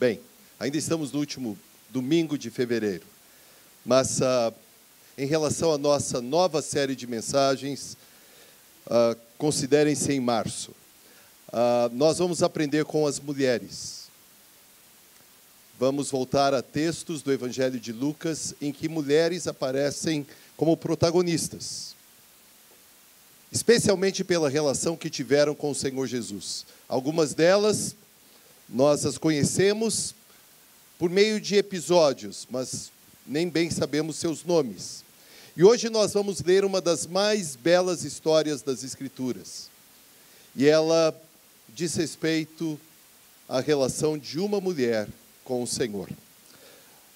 Bem, ainda estamos no último domingo de fevereiro, mas uh, em relação à nossa nova série de mensagens, uh, considerem-se em março. Uh, nós vamos aprender com as mulheres. Vamos voltar a textos do Evangelho de Lucas em que mulheres aparecem como protagonistas, especialmente pela relação que tiveram com o Senhor Jesus. Algumas delas nós as conhecemos por meio de episódios, mas nem bem sabemos seus nomes. E hoje nós vamos ler uma das mais belas histórias das Escrituras. E ela diz respeito à relação de uma mulher com o Senhor.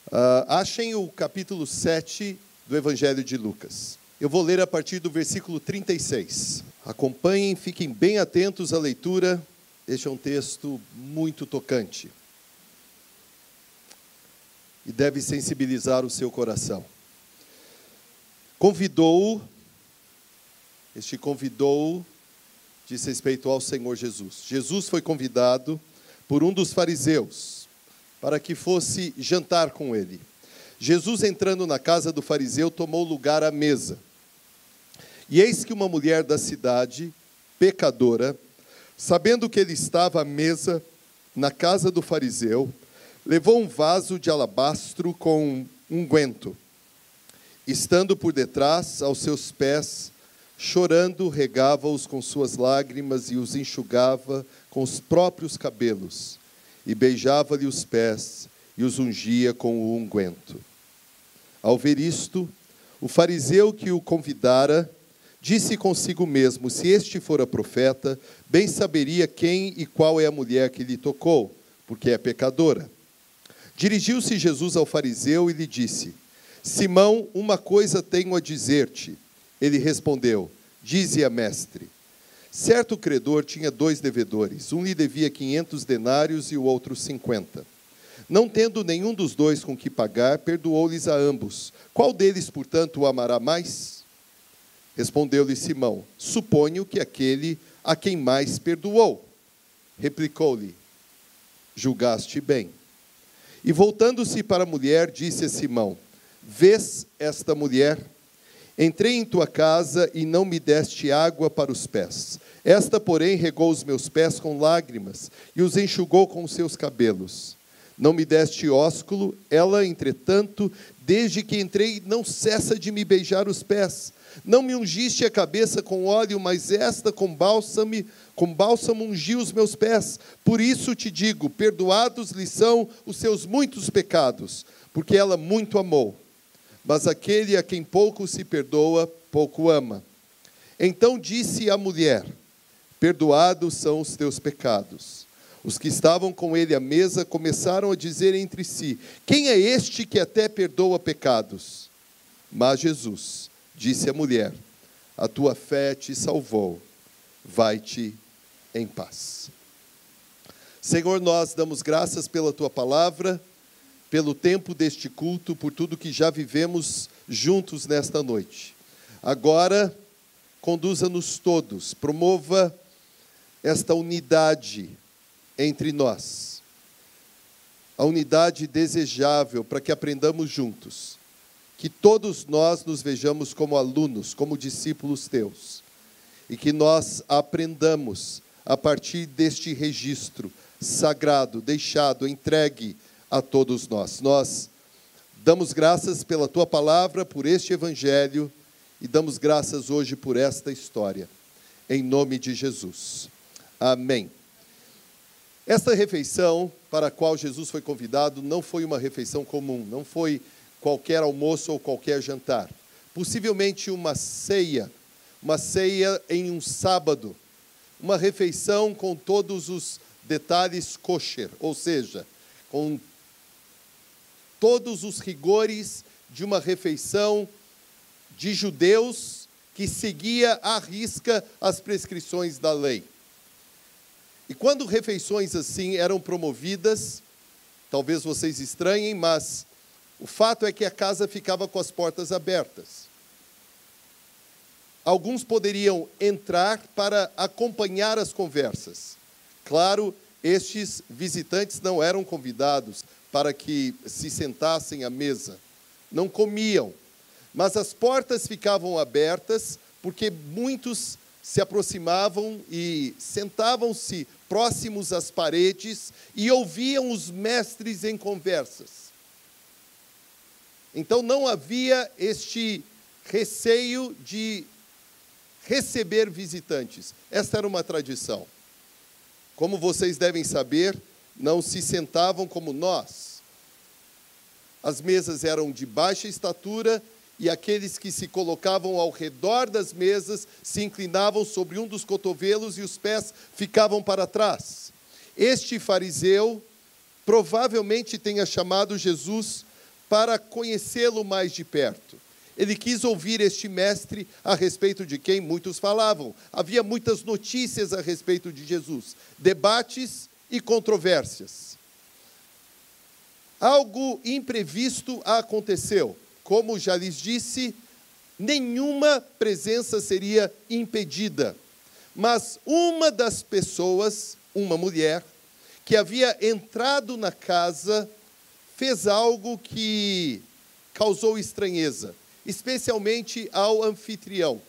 Uh, achem o capítulo 7 do Evangelho de Lucas. Eu vou ler a partir do versículo 36. Acompanhem, fiquem bem atentos à leitura este é um texto muito tocante e deve sensibilizar o seu coração. Convidou, este convidou diz respeito ao Senhor Jesus. Jesus foi convidado por um dos fariseus para que fosse jantar com ele. Jesus, entrando na casa do fariseu, tomou lugar à mesa. E eis que uma mulher da cidade, pecadora, Sabendo que ele estava à mesa na casa do fariseu, levou um vaso de alabastro com unguento. Estando por detrás, aos seus pés, chorando, regava-os com suas lágrimas e os enxugava com os próprios cabelos, e beijava-lhe os pés e os ungia com o unguento. Ao ver isto, o fariseu que o convidara Disse consigo mesmo: Se este fora profeta, bem saberia quem e qual é a mulher que lhe tocou, porque é pecadora. Dirigiu-se Jesus ao fariseu e lhe disse: Simão, uma coisa tenho a dizer-te. Ele respondeu: Dize-a, mestre. Certo credor tinha dois devedores. Um lhe devia quinhentos denários e o outro cinquenta. Não tendo nenhum dos dois com que pagar, perdoou-lhes a ambos. Qual deles, portanto, o amará mais? Respondeu-lhe Simão: Suponho que aquele a quem mais perdoou. Replicou-lhe: Julgaste bem. E voltando-se para a mulher, disse a Simão: Vês esta mulher? Entrei em tua casa e não me deste água para os pés. Esta, porém, regou os meus pés com lágrimas e os enxugou com os seus cabelos. Não me deste ósculo, ela, entretanto, desde que entrei, não cessa de me beijar os pés. Não me ungiste a cabeça com óleo, mas esta com bálsamo, com bálsamo ungiu os meus pés. Por isso te digo: perdoados lhe são os seus muitos pecados, porque ela muito amou. Mas aquele a quem pouco se perdoa, pouco ama. Então disse a mulher: Perdoados são os teus pecados. Os que estavam com ele à mesa começaram a dizer entre si: Quem é este que até perdoa pecados? Mas Jesus Disse a mulher: A tua fé te salvou, vai-te em paz. Senhor, nós damos graças pela tua palavra, pelo tempo deste culto, por tudo que já vivemos juntos nesta noite. Agora, conduza-nos todos, promova esta unidade entre nós, a unidade desejável para que aprendamos juntos que todos nós nos vejamos como alunos, como discípulos teus, e que nós aprendamos a partir deste registro sagrado, deixado, entregue a todos nós. Nós damos graças pela tua palavra, por este evangelho, e damos graças hoje por esta história, em nome de Jesus. Amém. Esta refeição para a qual Jesus foi convidado não foi uma refeição comum, não foi qualquer almoço ou qualquer jantar. Possivelmente uma ceia, uma ceia em um sábado, uma refeição com todos os detalhes kosher, ou seja, com todos os rigores de uma refeição de judeus que seguia à risca as prescrições da lei. E quando refeições assim eram promovidas, talvez vocês estranhem, mas o fato é que a casa ficava com as portas abertas. Alguns poderiam entrar para acompanhar as conversas. Claro Estes visitantes não eram convidados para que se sentassem à mesa, não comiam, mas as portas ficavam abertas porque muitos se aproximavam e sentavam-se próximos às paredes e ouviam os mestres em conversas. Então não havia este receio de receber visitantes. Esta era uma tradição. Como vocês devem saber, não se sentavam como nós. As mesas eram de baixa estatura e aqueles que se colocavam ao redor das mesas se inclinavam sobre um dos cotovelos e os pés ficavam para trás. Este fariseu provavelmente tenha chamado Jesus para conhecê-lo mais de perto. Ele quis ouvir este mestre a respeito de quem muitos falavam. Havia muitas notícias a respeito de Jesus, debates e controvérsias. Algo imprevisto aconteceu. Como já lhes disse, nenhuma presença seria impedida. Mas uma das pessoas, uma mulher, que havia entrado na casa, fez algo que causou estranheza, especialmente ao anfitrião,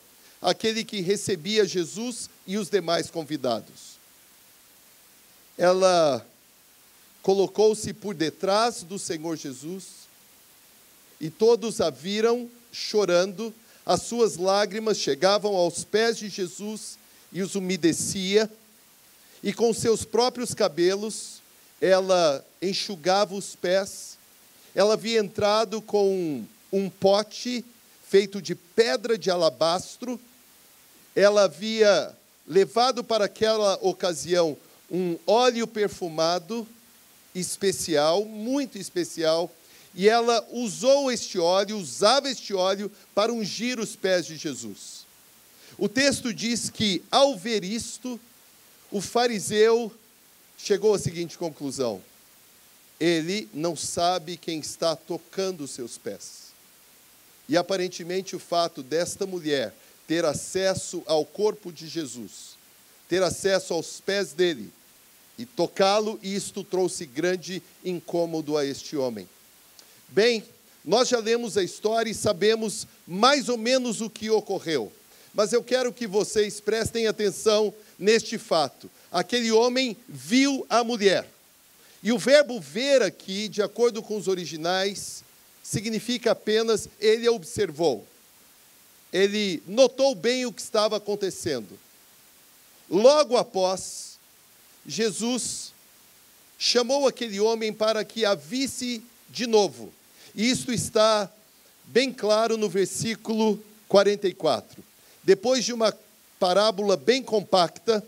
aquele que recebia Jesus e os demais convidados. Ela colocou-se por detrás do Senhor Jesus e todos a viram chorando, as suas lágrimas chegavam aos pés de Jesus e os umedecia, e com seus próprios cabelos ela enxugava os pés. Ela havia entrado com um pote feito de pedra de alabastro, ela havia levado para aquela ocasião um óleo perfumado especial, muito especial, e ela usou este óleo, usava este óleo para ungir os pés de Jesus. O texto diz que, ao ver isto, o fariseu chegou à seguinte conclusão: ele não sabe quem está tocando os seus pés. E aparentemente o fato desta mulher ter acesso ao corpo de Jesus, ter acesso aos pés dele e tocá-lo, isto trouxe grande incômodo a este homem. Bem, nós já lemos a história e sabemos mais ou menos o que ocorreu. Mas eu quero que vocês prestem atenção neste fato. Aquele homem viu a mulher. E o verbo ver aqui, de acordo com os originais, significa apenas ele observou. Ele notou bem o que estava acontecendo. Logo após, Jesus chamou aquele homem para que a visse de novo. Isto está bem claro no versículo 44. Depois de uma parábola bem compacta,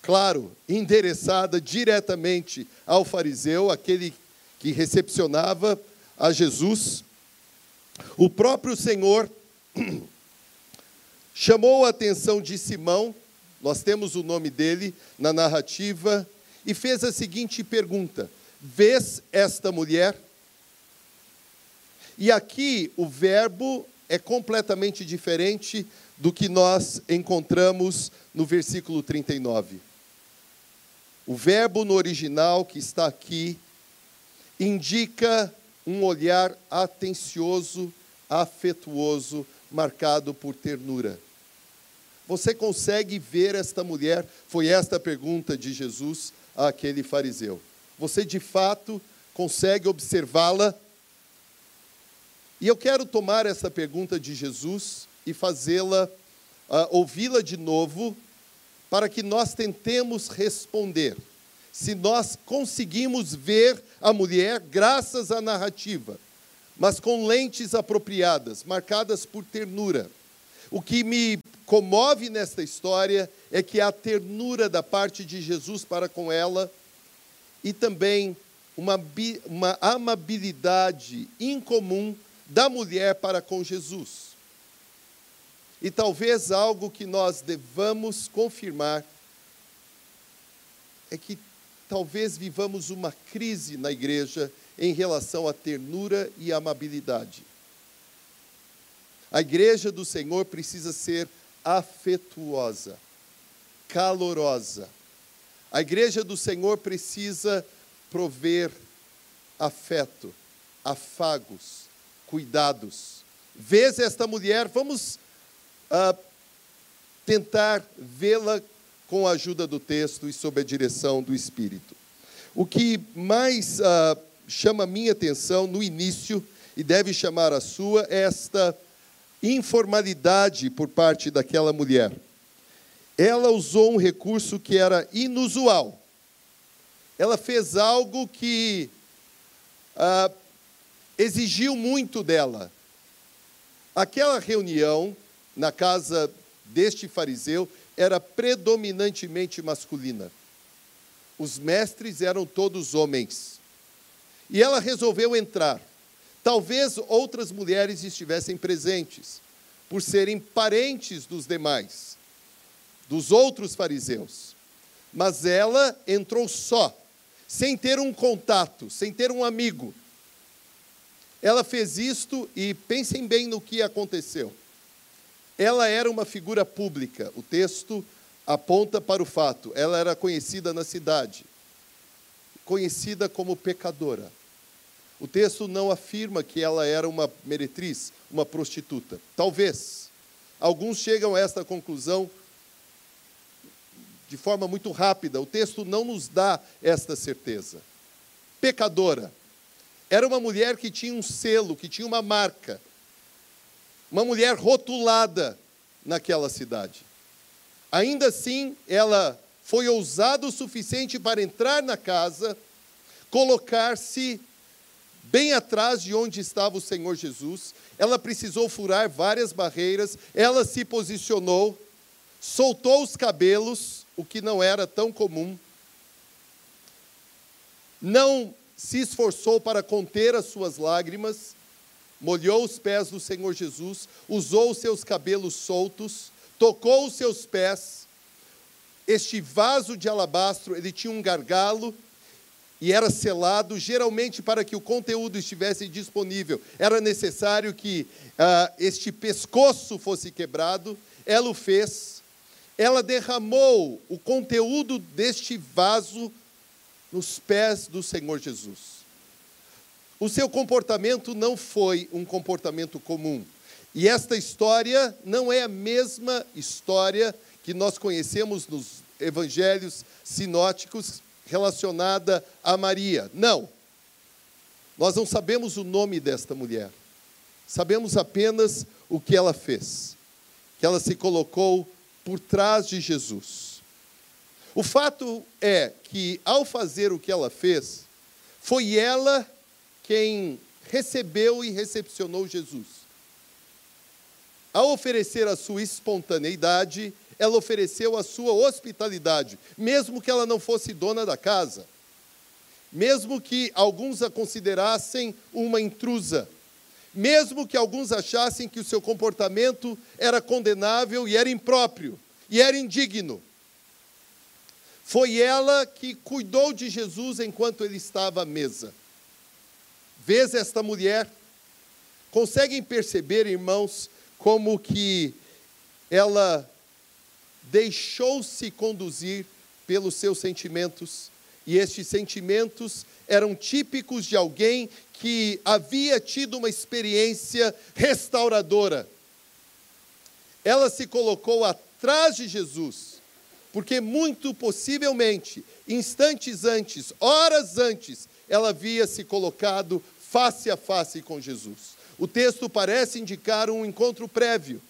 claro, endereçada diretamente ao fariseu, aquele que recepcionava a Jesus, o próprio Senhor chamou a atenção de Simão, nós temos o nome dele na narrativa, e fez a seguinte pergunta: Vês esta mulher? E aqui o verbo é completamente diferente do que nós encontramos no versículo 39. O verbo no original que está aqui indica um olhar atencioso, afetuoso, marcado por ternura. Você consegue ver esta mulher? Foi esta a pergunta de Jesus àquele fariseu. Você de fato consegue observá-la e eu quero tomar essa pergunta de Jesus e fazê-la, uh, ouvi-la de novo, para que nós tentemos responder. Se nós conseguimos ver a mulher graças à narrativa, mas com lentes apropriadas, marcadas por ternura. O que me comove nesta história é que há ternura da parte de Jesus para com ela e também uma, uma amabilidade incomum da mulher para com Jesus. E talvez algo que nós devamos confirmar é que talvez vivamos uma crise na igreja em relação à ternura e amabilidade. A igreja do Senhor precisa ser afetuosa, calorosa, A igreja do Senhor precisa prover afeto, afagos, cuidados. Vês esta mulher, vamos uh, tentar vê-la com a ajuda do texto e sob a direção do Espírito. O que mais uh, chama minha atenção no início, e deve chamar a sua, é esta informalidade por parte daquela mulher. Ela usou um recurso que era inusual. Ela fez algo que ah, exigiu muito dela. Aquela reunião na casa deste fariseu era predominantemente masculina. Os mestres eram todos homens. E ela resolveu entrar. Talvez outras mulheres estivessem presentes, por serem parentes dos demais, dos outros fariseus. Mas ela entrou só sem ter um contato, sem ter um amigo. Ela fez isto e pensem bem no que aconteceu. Ela era uma figura pública, o texto aponta para o fato. Ela era conhecida na cidade, conhecida como pecadora. O texto não afirma que ela era uma meretriz, uma prostituta. Talvez. Alguns chegam a esta conclusão de forma muito rápida. O texto não nos dá esta certeza. Pecadora. Era uma mulher que tinha um selo, que tinha uma marca. Uma mulher rotulada naquela cidade. Ainda assim, ela foi ousada o suficiente para entrar na casa, colocar-se bem atrás de onde estava o Senhor Jesus. Ela precisou furar várias barreiras, ela se posicionou, soltou os cabelos o que não era tão comum, não se esforçou para conter as suas lágrimas, molhou os pés do Senhor Jesus, usou os seus cabelos soltos, tocou os seus pés. Este vaso de alabastro, ele tinha um gargalo e era selado, geralmente para que o conteúdo estivesse disponível. Era necessário que uh, este pescoço fosse quebrado. Ela o fez ela derramou o conteúdo deste vaso nos pés do Senhor Jesus. O seu comportamento não foi um comportamento comum. E esta história não é a mesma história que nós conhecemos nos evangelhos sinóticos relacionada a Maria. Não. Nós não sabemos o nome desta mulher. Sabemos apenas o que ela fez. Que ela se colocou por trás de Jesus. O fato é que, ao fazer o que ela fez, foi ela quem recebeu e recepcionou Jesus. Ao oferecer a sua espontaneidade, ela ofereceu a sua hospitalidade, mesmo que ela não fosse dona da casa, mesmo que alguns a considerassem uma intrusa mesmo que alguns achassem que o seu comportamento era condenável e era impróprio e era indigno. Foi ela que cuidou de Jesus enquanto ele estava à mesa. Vês esta mulher? Conseguem perceber, irmãos, como que ela deixou-se conduzir pelos seus sentimentos, e estes sentimentos eram típicos de alguém que havia tido uma experiência restauradora. Ela se colocou atrás de Jesus, porque muito possivelmente, instantes antes, horas antes, ela havia se colocado face a face com Jesus. O texto parece indicar um encontro prévio,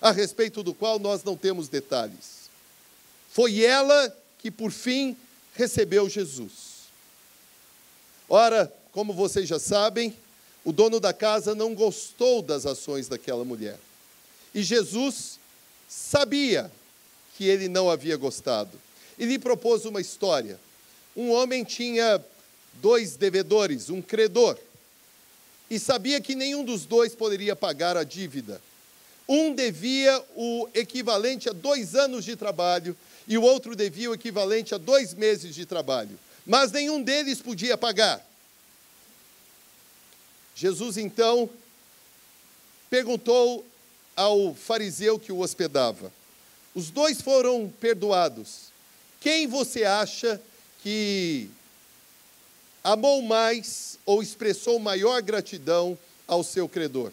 a respeito do qual nós não temos detalhes. Foi ela que, por fim, recebeu Jesus. Ora, como vocês já sabem, o dono da casa não gostou das ações daquela mulher. E Jesus sabia que ele não havia gostado. E lhe propôs uma história. Um homem tinha dois devedores, um credor, e sabia que nenhum dos dois poderia pagar a dívida. Um devia o equivalente a dois anos de trabalho e o outro devia o equivalente a dois meses de trabalho. Mas nenhum deles podia pagar. Jesus então perguntou ao fariseu que o hospedava. Os dois foram perdoados. Quem você acha que amou mais ou expressou maior gratidão ao seu credor?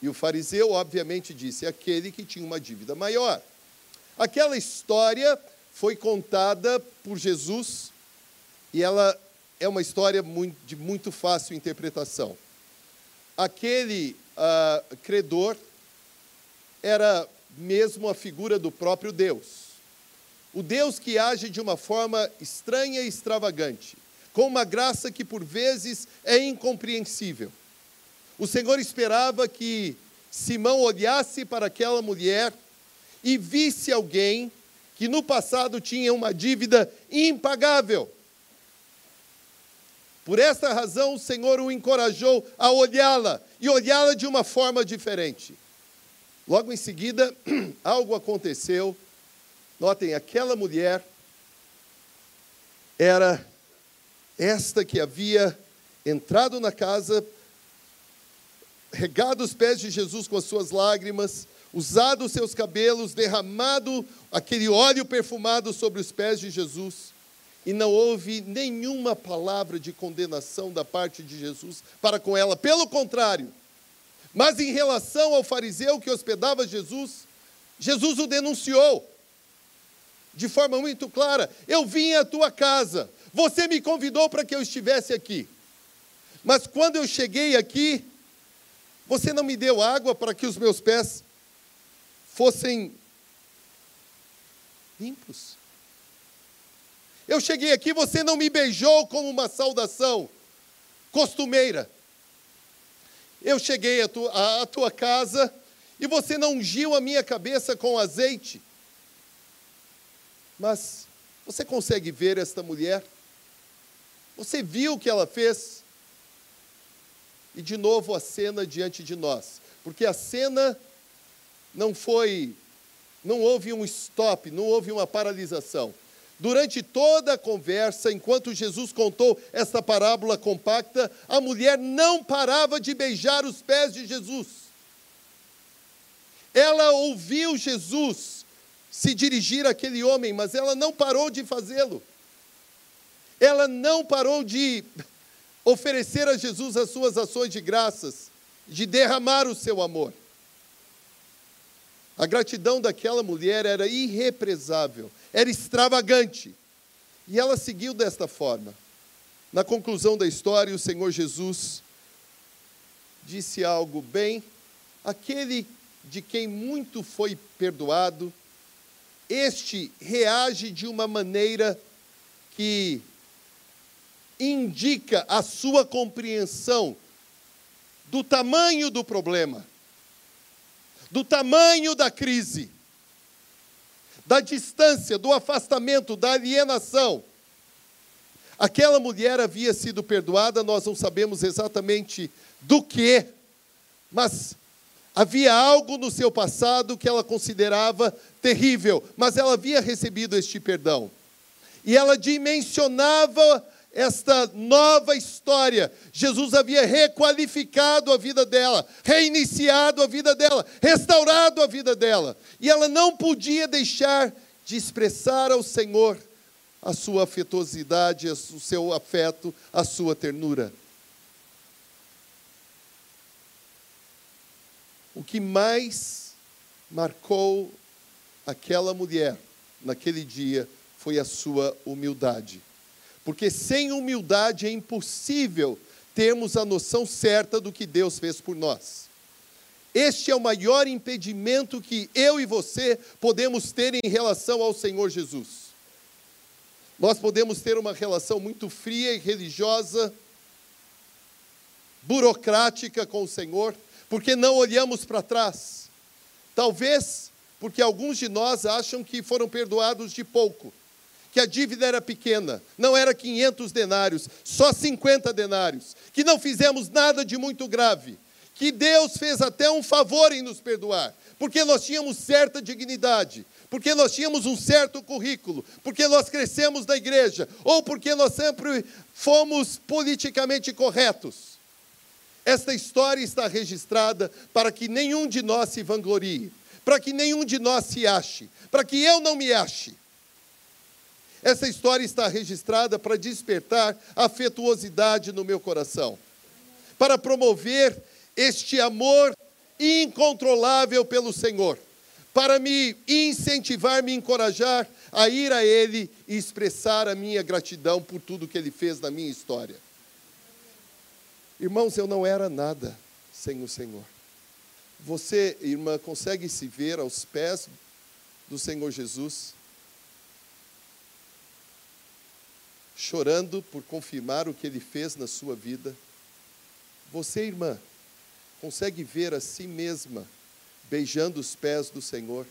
E o fariseu, obviamente, disse: aquele que tinha uma dívida maior. Aquela história foi contada por Jesus e ela é uma história de muito fácil interpretação. Aquele uh, credor era mesmo a figura do próprio Deus. O Deus que age de uma forma estranha e extravagante, com uma graça que por vezes é incompreensível. O Senhor esperava que Simão olhasse para aquela mulher e visse alguém que no passado tinha uma dívida impagável. Por esta razão, o Senhor o encorajou a olhá-la e olhá-la de uma forma diferente. Logo em seguida, algo aconteceu. Notem, aquela mulher era esta que havia entrado na casa, regado os pés de Jesus com as suas lágrimas, usado os seus cabelos, derramado aquele óleo perfumado sobre os pés de Jesus, e não houve nenhuma palavra de condenação da parte de Jesus para com ela, pelo contrário. Mas em relação ao fariseu que hospedava Jesus, Jesus o denunciou de forma muito clara: Eu vim à tua casa, você me convidou para que eu estivesse aqui. Mas quando eu cheguei aqui, você não me deu água para que os meus pés fossem limpos. Eu cheguei aqui, você não me beijou como uma saudação costumeira. Eu cheguei à tua, à tua casa e você não ungiu a minha cabeça com azeite. Mas você consegue ver esta mulher? Você viu o que ela fez? E de novo a cena diante de nós, porque a cena não foi, não houve um stop, não houve uma paralisação. Durante toda a conversa, enquanto Jesus contou esta parábola compacta, a mulher não parava de beijar os pés de Jesus. Ela ouviu Jesus se dirigir àquele homem, mas ela não parou de fazê-lo. Ela não parou de oferecer a Jesus as suas ações de graças, de derramar o seu amor. A gratidão daquela mulher era irrepresável, era extravagante. E ela seguiu desta forma. Na conclusão da história, o Senhor Jesus disse algo bem: aquele de quem muito foi perdoado, este reage de uma maneira que indica a sua compreensão do tamanho do problema do tamanho da crise, da distância, do afastamento, da alienação. Aquela mulher havia sido perdoada, nós não sabemos exatamente do que, mas havia algo no seu passado que ela considerava terrível, mas ela havia recebido este perdão. E ela dimensionava esta nova história. Jesus havia requalificado a vida dela, reiniciado a vida dela, restaurado a vida dela. E ela não podia deixar de expressar ao Senhor a sua afetuosidade, o seu afeto, a sua ternura. O que mais marcou aquela mulher naquele dia foi a sua humildade. Porque sem humildade é impossível termos a noção certa do que Deus fez por nós. Este é o maior impedimento que eu e você podemos ter em relação ao Senhor Jesus. Nós podemos ter uma relação muito fria e religiosa, burocrática com o Senhor, porque não olhamos para trás. Talvez porque alguns de nós acham que foram perdoados de pouco que a dívida era pequena, não era 500 denários, só 50 denários, que não fizemos nada de muito grave, que Deus fez até um favor em nos perdoar, porque nós tínhamos certa dignidade, porque nós tínhamos um certo currículo, porque nós crescemos na igreja, ou porque nós sempre fomos politicamente corretos. Esta história está registrada para que nenhum de nós se vanglorie, para que nenhum de nós se ache, para que eu não me ache Essa história está registrada para despertar afetuosidade no meu coração, para promover este amor incontrolável pelo Senhor, para me incentivar, me encorajar a ir a Ele e expressar a minha gratidão por tudo que Ele fez na minha história. Irmãos, eu não era nada sem o Senhor. Você, irmã, consegue se ver aos pés do Senhor Jesus? Chorando por confirmar o que ele fez na sua vida. Você, irmã, consegue ver a si mesma beijando os pés do Senhor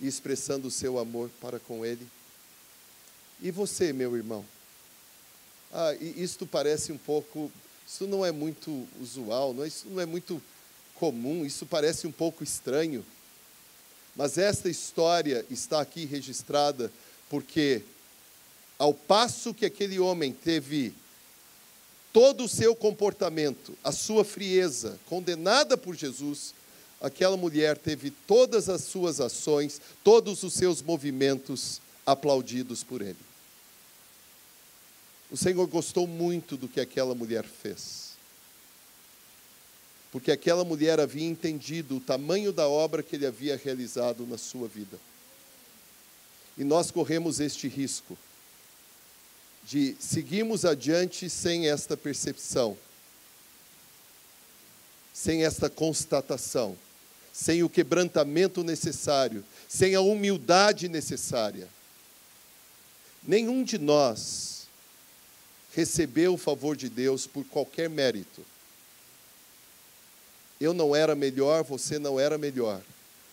e expressando o seu amor para com Ele? E você, meu irmão? Ah, isto parece um pouco, isso não é muito usual, não, é, isso não é muito comum, isso parece um pouco estranho. Mas esta história está aqui registrada porque ao passo que aquele homem teve todo o seu comportamento, a sua frieza, condenada por Jesus, aquela mulher teve todas as suas ações, todos os seus movimentos aplaudidos por ele. O Senhor gostou muito do que aquela mulher fez. Porque aquela mulher havia entendido o tamanho da obra que ele havia realizado na sua vida. E nós corremos este risco de seguirmos adiante sem esta percepção, sem esta constatação, sem o quebrantamento necessário, sem a humildade necessária. Nenhum de nós recebeu o favor de Deus por qualquer mérito. Eu não era melhor, você não era melhor.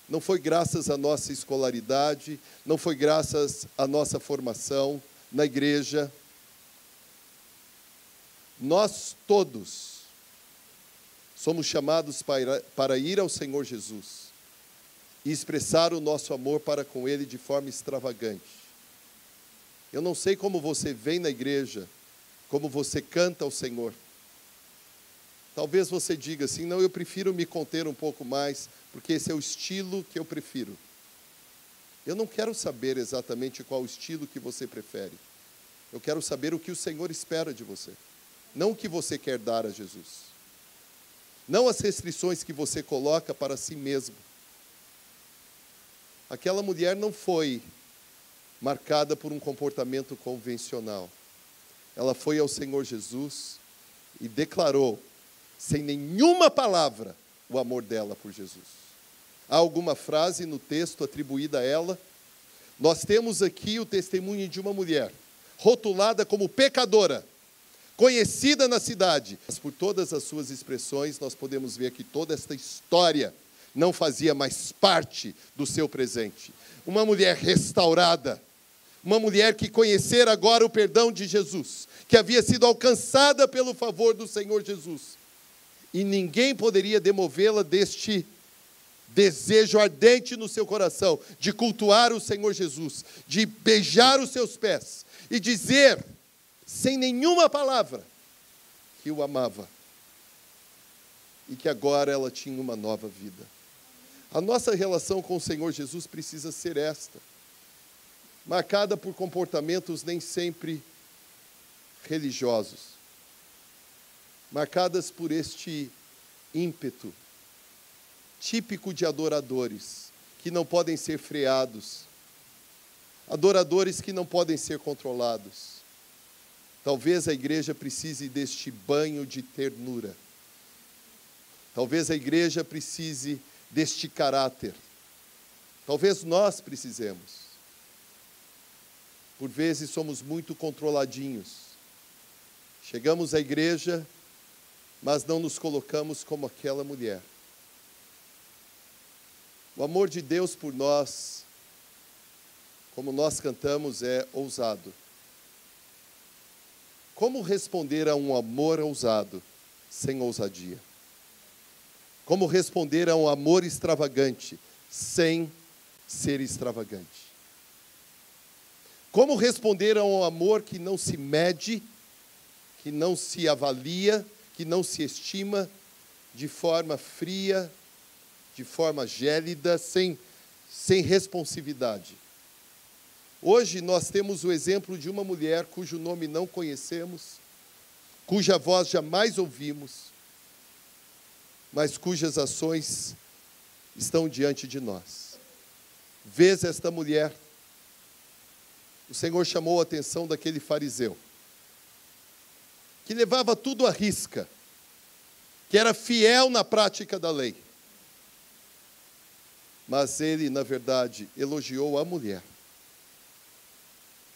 Não foi graças à nossa escolaridade, não foi graças à nossa formação, na igreja. Nós todos somos chamados para, ir ao Senhor Jesus e expressar o nosso amor para com Ele de forma extravagante. Eu não sei como você vem na igreja, como você canta ao Senhor. Talvez você diga assim: não, eu prefiro me conter um pouco mais, porque esse é o estilo que eu prefiro. Eu não quero saber exatamente qual estilo que você prefere. Eu quero saber o que o Senhor espera de você, não o que você quer dar a Jesus. Não as restrições que você coloca para si mesmo. Aquela mulher não foi marcada por um comportamento convencional. Ela foi ao Senhor Jesus e declarou, sem nenhuma palavra, o amor dela por Jesus. Há alguma frase no texto atribuída a ela? Nós temos aqui o testemunho de uma mulher, rotulada como pecadora, conhecida na cidade. Mas por todas as suas expressões, nós podemos ver que toda esta história não fazia mais parte do seu presente. Uma mulher restaurada, uma mulher que conhecera agora o perdão de Jesus, que havia sido alcançada pelo favor do Senhor Jesus. E ninguém poderia demovê-la deste desejo ardente no seu coração de cultuar o Senhor Jesus, de beijar os seus pés e dizer, sem nenhuma palavra, que o amava e que agora ela tinha uma nova vida. A nossa relação com o Senhor Jesus precisa ser esta, marcada por comportamentos nem sempre religiosos, marcadas por este ímpeto típico de adoradores, que não podem ser freados, adoradores que não podem ser controlados. Talvez a igreja precise deste banho de ternura. Talvez a igreja precise deste caráter. Talvez nós precisemos. Por vezes somos muito controladinhos. Chegamos à igreja, mas não nos colocamos como aquela mulher. O amor de Deus por nós, como nós cantamos, é ousado. Como responder a um amor ousado sem ousadia? Como responder a um amor extravagante sem ser extravagante? Como responder a um amor que não se mede, que não se avalia, que não se estima de forma fria, de forma gélida, sem, sem responsividade. Hoje nós temos o exemplo de uma mulher cujo nome não conhecemos, cuja voz jamais ouvimos, mas cujas ações estão diante de nós. Vês esta mulher, o Senhor chamou a atenção daquele fariseu, que levava tudo à risca, que era fiel na prática da lei. Mas ele, na verdade, elogiou a mulher,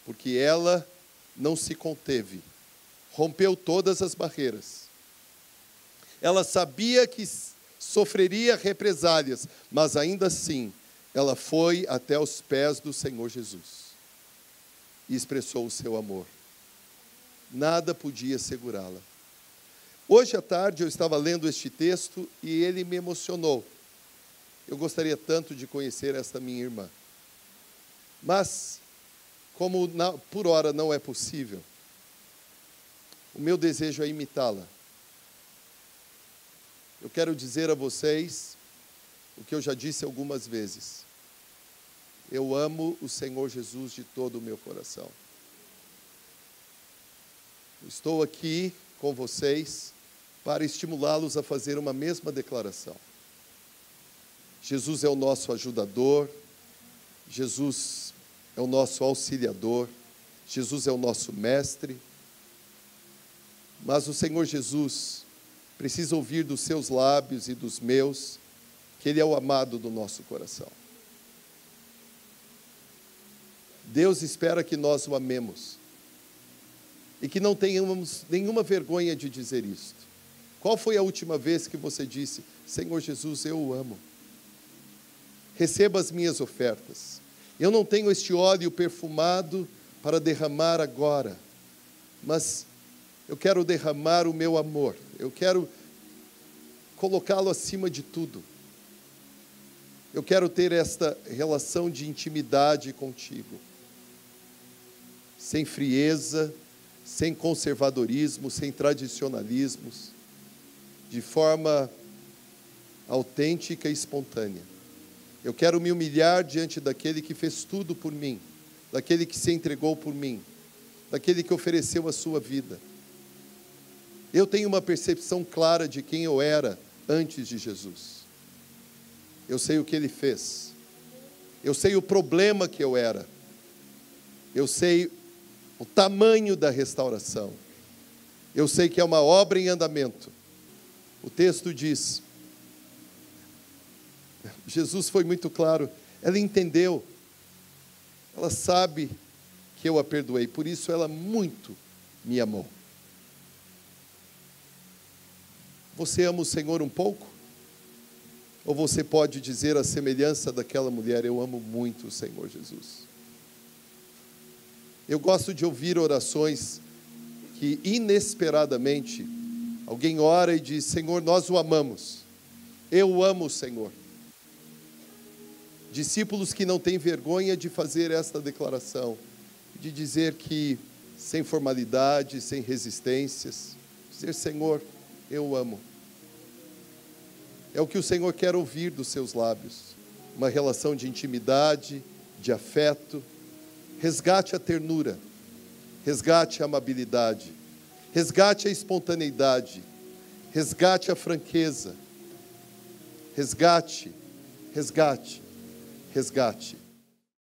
porque ela não se conteve, rompeu todas as barreiras. Ela sabia que sofreria represálias, mas ainda assim, ela foi até os pés do Senhor Jesus e expressou o seu amor. Nada podia segurá-la. Hoje à tarde eu estava lendo este texto e ele me emocionou. Eu gostaria tanto de conhecer esta minha irmã. Mas, como na, por hora não é possível, o meu desejo é imitá-la. Eu quero dizer a vocês o que eu já disse algumas vezes. Eu amo o Senhor Jesus de todo o meu coração. Estou aqui com vocês para estimulá-los a fazer uma mesma declaração. Jesus é o nosso ajudador, Jesus é o nosso auxiliador, Jesus é o nosso mestre. Mas o Senhor Jesus precisa ouvir dos seus lábios e dos meus que Ele é o amado do nosso coração. Deus espera que nós o amemos e que não tenhamos nenhuma vergonha de dizer isto. Qual foi a última vez que você disse, Senhor Jesus, eu o amo? Receba as minhas ofertas. Eu não tenho este óleo perfumado para derramar agora, mas eu quero derramar o meu amor, eu quero colocá-lo acima de tudo. Eu quero ter esta relação de intimidade contigo, sem frieza, sem conservadorismo, sem tradicionalismos, de forma autêntica e espontânea. Eu quero me humilhar diante daquele que fez tudo por mim, daquele que se entregou por mim, daquele que ofereceu a sua vida. Eu tenho uma percepção clara de quem eu era antes de Jesus. Eu sei o que ele fez. Eu sei o problema que eu era. Eu sei o tamanho da restauração. Eu sei que é uma obra em andamento. O texto diz: Jesus foi muito claro, ela entendeu, ela sabe que eu a perdoei, por isso ela muito me amou. Você ama o Senhor um pouco? Ou você pode dizer a semelhança daquela mulher: Eu amo muito o Senhor Jesus? Eu gosto de ouvir orações que inesperadamente alguém ora e diz: Senhor, nós o amamos. Eu amo o Senhor. Discípulos que não têm vergonha de fazer esta declaração, de dizer que, sem formalidade, sem resistências, dizer: Senhor, eu amo. É o que o Senhor quer ouvir dos seus lábios. Uma relação de intimidade, de afeto. Resgate a ternura, resgate a amabilidade, resgate a espontaneidade, resgate a franqueza. Resgate, resgate, resgate.